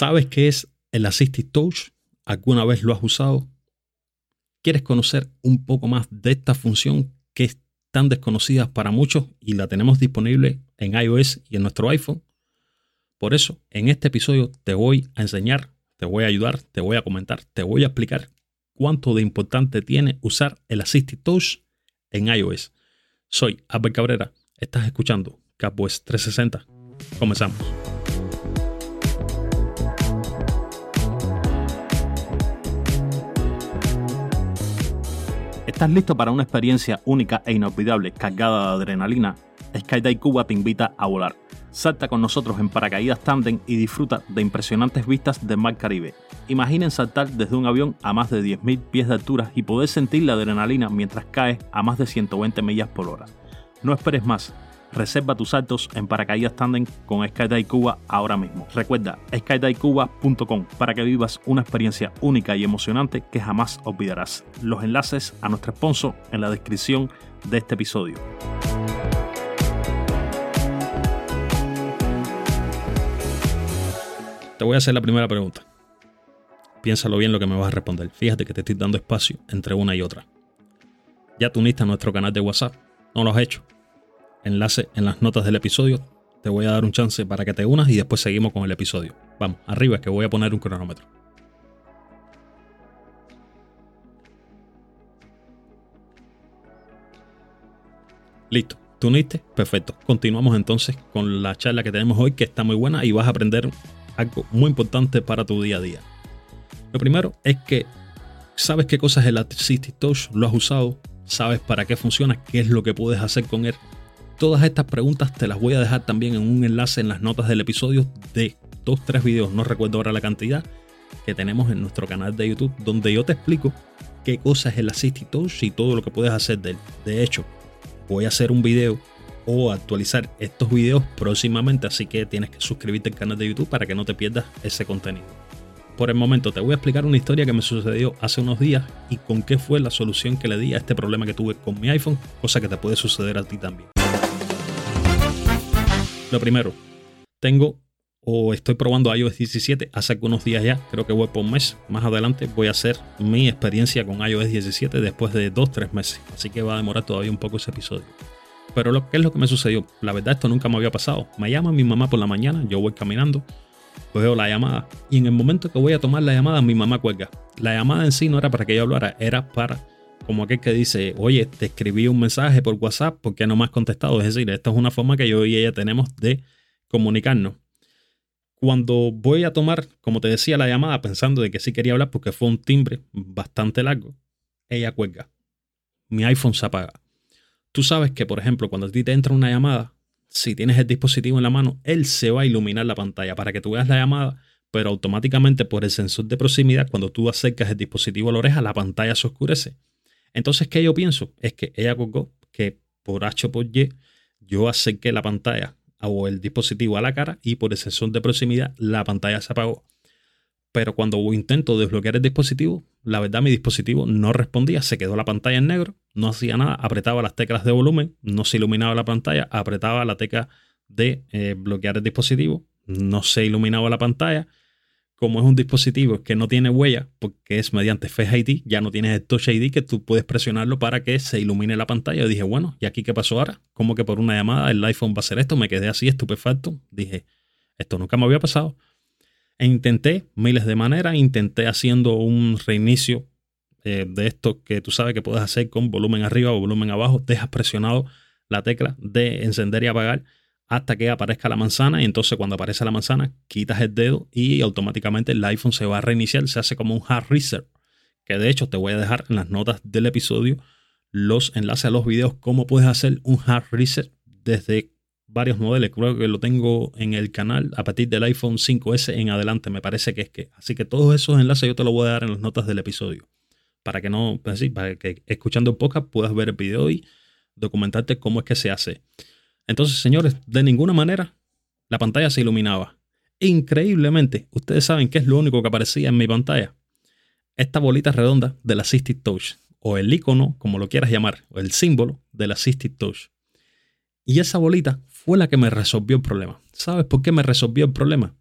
¿Sabes qué es el Assistive Touch? ¿Alguna vez lo has usado? ¿Quieres conocer un poco más de esta función que es tan desconocida para muchos y la tenemos disponible en iOS y en nuestro iPhone? Por eso, en este episodio te voy a enseñar, te voy a ayudar, te voy a comentar, te voy a explicar cuánto de importante tiene usar el Assistive Touch en iOS. Soy Albert Cabrera, estás escuchando CapWest 360. Comenzamos. ¿Estás listo para una experiencia única e inolvidable cargada de adrenalina? Skydive Cuba te invita a volar. Salta con nosotros en paracaídas tandem y disfruta de impresionantes vistas del Mar Caribe. Imaginen saltar desde un avión a más de 10.000 pies de altura y poder sentir la adrenalina mientras caes a más de 120 millas por hora. No esperes más. Reserva tus saltos en paracaídas tandem con Skydive Cuba ahora mismo. Recuerda skydivecuba.com para que vivas una experiencia única y emocionante que jamás olvidarás. Los enlaces a nuestro sponsor en la descripción de este episodio. Te voy a hacer la primera pregunta. Piénsalo bien lo que me vas a responder. Fíjate que te estoy dando espacio entre una y otra. ¿Ya te uniste a nuestro canal de WhatsApp? ¿No lo has hecho? Enlace en las notas del episodio. Te voy a dar un chance para que te unas y después seguimos con el episodio. Vamos, arriba que voy a poner un cronómetro. Listo, ¿tú uniste? Perfecto. Continuamos entonces con la charla que tenemos hoy que está muy buena y vas a aprender algo muy importante para tu día a día. Lo primero es que sabes qué cosas el Assistive Touch, lo has usado, sabes para qué funciona, qué es lo que puedes hacer con él Todas estas preguntas te las voy a dejar también en un enlace en las notas del episodio de dos, tres videos, no recuerdo ahora la cantidad, que tenemos en nuestro canal de YouTube, donde yo te explico qué cosa es el Assistive Touch y todo lo que puedes hacer de él. De hecho, voy a hacer un video o actualizar estos videos próximamente, así que tienes que suscribirte al canal de YouTube para que no te pierdas ese contenido. Por el momento te voy a explicar una historia que me sucedió hace unos días y con qué fue la solución que le di a este problema que tuve con mi iPhone, cosa que te puede suceder a ti también. Lo primero, tengo o estoy probando iOS 17 hace algunos días ya, creo que voy por un mes. Más adelante voy a hacer mi experiencia con iOS 17 después de 2-3 meses, así que va a demorar todavía un poco ese episodio. Pero lo, ¿qué es lo que me sucedió? La verdad esto nunca me había pasado. Me llama mi mamá por la mañana, yo voy caminando, veo la llamada y en el momento que voy a tomar la llamada mi mamá cuelga. La llamada en sí no era para que yo hablara, era para como aquel que dice, oye, te escribí un mensaje por WhatsApp, ¿por qué no me has contestado? Es decir, esta es una forma que yo y ella tenemos de comunicarnos. Cuando voy a tomar, como te decía, la llamada pensando de que sí quería hablar porque fue un timbre bastante largo, ella cuelga. Mi iPhone se apaga. Tú sabes que, por ejemplo, cuando a ti te entra una llamada, si tienes el dispositivo en la mano, él se va a iluminar la pantalla para que tú veas la llamada, pero automáticamente por el sensor de proximidad, cuando tú acercas el dispositivo a la oreja, la pantalla se oscurece. Entonces, ¿qué yo pienso? Es que ella colgó que por H por Y yo acerqué la pantalla o el dispositivo a la cara y por el sensor de proximidad la pantalla se apagó. Pero cuando intento desbloquear el dispositivo, la verdad mi dispositivo no respondía, se quedó la pantalla en negro, no hacía nada, apretaba las teclas de volumen, no se iluminaba la pantalla, apretaba la tecla de eh, bloquear el dispositivo. No se iluminaba la pantalla. Como es un dispositivo que no tiene huella, porque es mediante Face ID, ya no tienes el Touch ID que tú puedes presionarlo para que se ilumine la pantalla. dije, bueno, ¿y aquí qué pasó ahora? ¿Cómo que por una llamada el iPhone va a hacer esto? Me quedé así estupefacto. Dije, esto nunca me había pasado. E intenté miles de maneras, intenté haciendo un reinicio eh, de esto que tú sabes que puedes hacer con volumen arriba o volumen abajo. Dejas presionado la tecla de encender y apagar hasta que aparezca la manzana y entonces cuando aparece la manzana quitas el dedo y automáticamente el iPhone se va a reiniciar, se hace como un hard reset, que de hecho te voy a dejar en las notas del episodio los enlaces a los videos cómo puedes hacer un hard reset desde varios modelos, creo que lo tengo en el canal a partir del iPhone 5S en adelante, me parece que es que, así que todos esos enlaces yo te los voy a dar en las notas del episodio, para que no, para que escuchando el puedas ver el video y documentarte cómo es que se hace. Entonces, señores, de ninguna manera la pantalla se iluminaba. Increíblemente, ustedes saben qué es lo único que aparecía en mi pantalla. Esta bolita redonda del Assisted Touch, o el icono, como lo quieras llamar, o el símbolo del Assisted Touch. Y esa bolita fue la que me resolvió el problema. ¿Sabes por qué me resolvió el problema?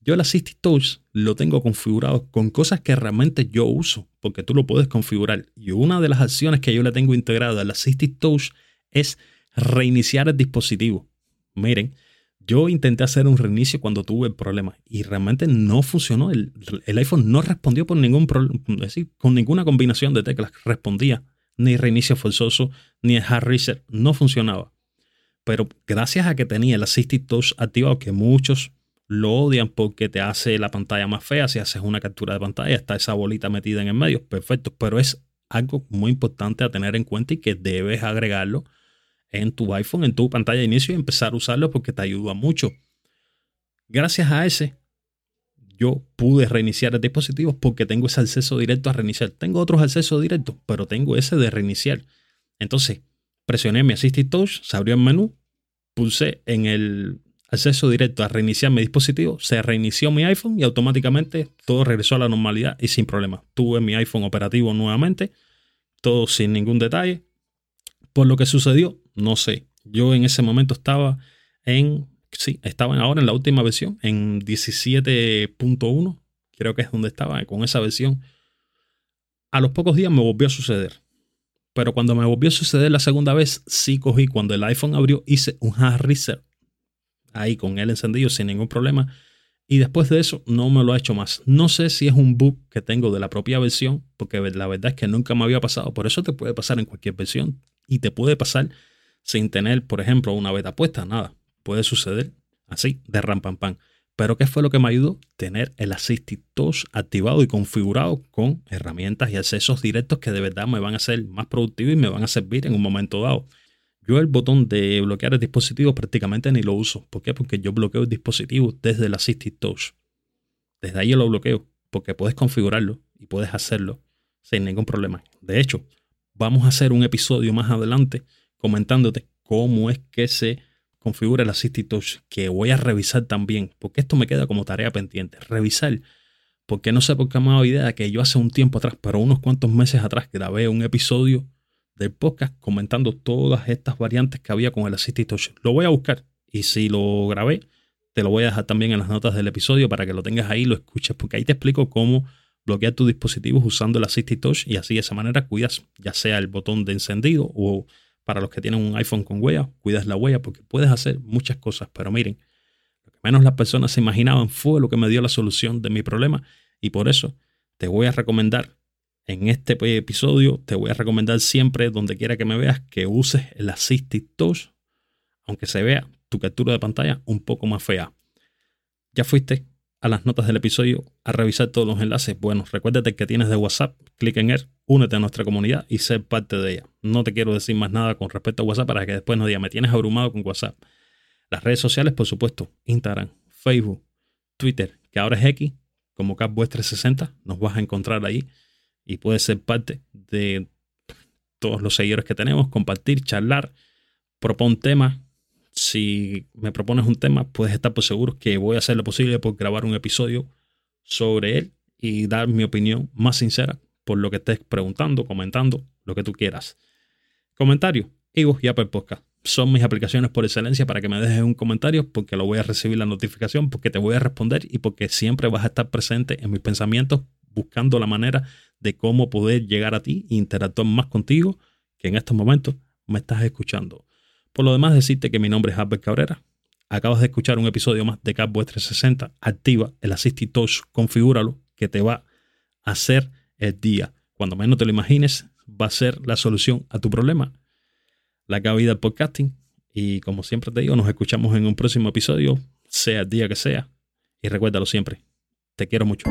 Yo el Assisted Touch lo tengo configurado con cosas que realmente yo uso, porque tú lo puedes configurar. Y una de las acciones que yo le tengo integrado al Assisted Touch es reiniciar el dispositivo. Miren, yo intenté hacer un reinicio cuando tuve el problema y realmente no funcionó. El, iPhone no respondió por ningún con ninguna combinación de teclas. Respondía ni reinicio forzoso ni el hard reset. No funcionaba. Pero gracias a que tenía el Assistive Touch activado, que muchos lo odian porque te hace la pantalla más fea. Si haces una captura de pantalla, está esa bolita metida en el medio. Perfecto. Pero es algo muy importante a tener en cuenta y que debes agregarlo en tu iPhone, en tu pantalla de inicio y empezar a usarlo porque te ayuda mucho. Gracias a ese, yo pude reiniciar el dispositivo porque tengo ese acceso directo a reiniciar. Tengo otros accesos directos, pero tengo ese de reiniciar. Entonces, presioné mi Assistive Touch, se abrió el menú, pulsé en el acceso directo a reiniciar mi dispositivo, se reinició mi iPhone y automáticamente todo regresó a la normalidad y sin problema. Tuve mi iPhone operativo nuevamente, todo sin ningún detalle. Por lo que sucedió, no sé. Yo en ese momento estaba en, sí, estaba ahora en la última versión, en 17.1, creo que es donde estaba con esa versión. A los pocos días me volvió a suceder. Pero cuando me volvió a suceder la segunda vez, sí cogí, cuando el iPhone abrió, hice un hard reset. Ahí con el encendido sin ningún problema. Y después de eso no me lo ha hecho más. No sé si es un bug que tengo de la propia versión, porque la verdad es que nunca me había pasado. Por eso te puede pasar en cualquier versión. Y te puede pasar sin tener, por ejemplo, una beta puesta, nada. Puede suceder así, de ram pam pam. Pero ¿qué fue lo que me ayudó? Tener el Assistive Touch activado y configurado con herramientas y accesos directos que de verdad me van a hacer más productivo y me van a servir en un momento dado. Yo el botón de bloquear el dispositivo prácticamente ni lo uso. ¿Por qué? Porque yo bloqueo el dispositivo desde el Assistive Touch. Desde ahí yo lo bloqueo, porque puedes configurarlo y puedes hacerlo sin ningún problema. De hecho, vamos a hacer un episodio más adelante comentándote cómo es que se configura el Assistive Touch, que voy a revisar también, porque esto me queda como tarea pendiente, revisar, porque no sé por qué me ha dado idea que yo hace un tiempo atrás, pero unos cuantos meses atrás, grabé un episodio del podcast comentando todas estas variantes que había con el Assistive Touch. Lo voy a buscar y si lo grabé, te lo voy a dejar también en las notas del episodio para que lo tengas ahí y lo escuches, porque ahí te explico cómo bloquear tus dispositivos usando el Assistive Touch y así de esa manera cuidas ya sea el botón de encendido o para los que tienen un iPhone con huella, cuidas la huella porque puedes hacer muchas cosas. Pero miren, lo que menos las personas se imaginaban fue lo que me dio la solución de mi problema. Y por eso te voy a recomendar en este episodio, te voy a recomendar siempre, donde quiera que me veas, que uses el Assistive Touch, aunque se vea tu captura de pantalla un poco más fea. Ya fuiste a las notas del episodio a revisar todos los enlaces. Bueno, recuérdate que tienes de WhatsApp, clic en él, únete a nuestra comunidad y sé parte de ella. No te quiero decir más nada con respecto a WhatsApp para que después no digas, me tienes abrumado con WhatsApp. Las redes sociales, por supuesto, Instagram, Facebook, Twitter, que ahora es X, como CapWest360, nos vas a encontrar ahí y puedes ser parte de todos los seguidores que tenemos, compartir, charlar, propon temas, si me propones un tema, puedes estar por seguro que voy a hacer lo posible por grabar un episodio sobre él y dar mi opinión más sincera por lo que estés preguntando, comentando, lo que tú quieras. Comentario, Ivo y Apple Podcast. son mis aplicaciones por excelencia para que me dejes un comentario porque lo voy a recibir la notificación, porque te voy a responder y porque siempre vas a estar presente en mis pensamientos buscando la manera de cómo poder llegar a ti e interactuar más contigo que en estos momentos me estás escuchando. Por lo demás, decirte que mi nombre es Albert Cabrera. Acabas de escuchar un episodio más de Catboy 360. Activa el Assistive Touch, configúralo, que te va a hacer el día. Cuando menos te lo imagines, va a ser la solución a tu problema. La cabida del podcasting. Y como siempre te digo, nos escuchamos en un próximo episodio, sea el día que sea. Y recuérdalo siempre, te quiero mucho.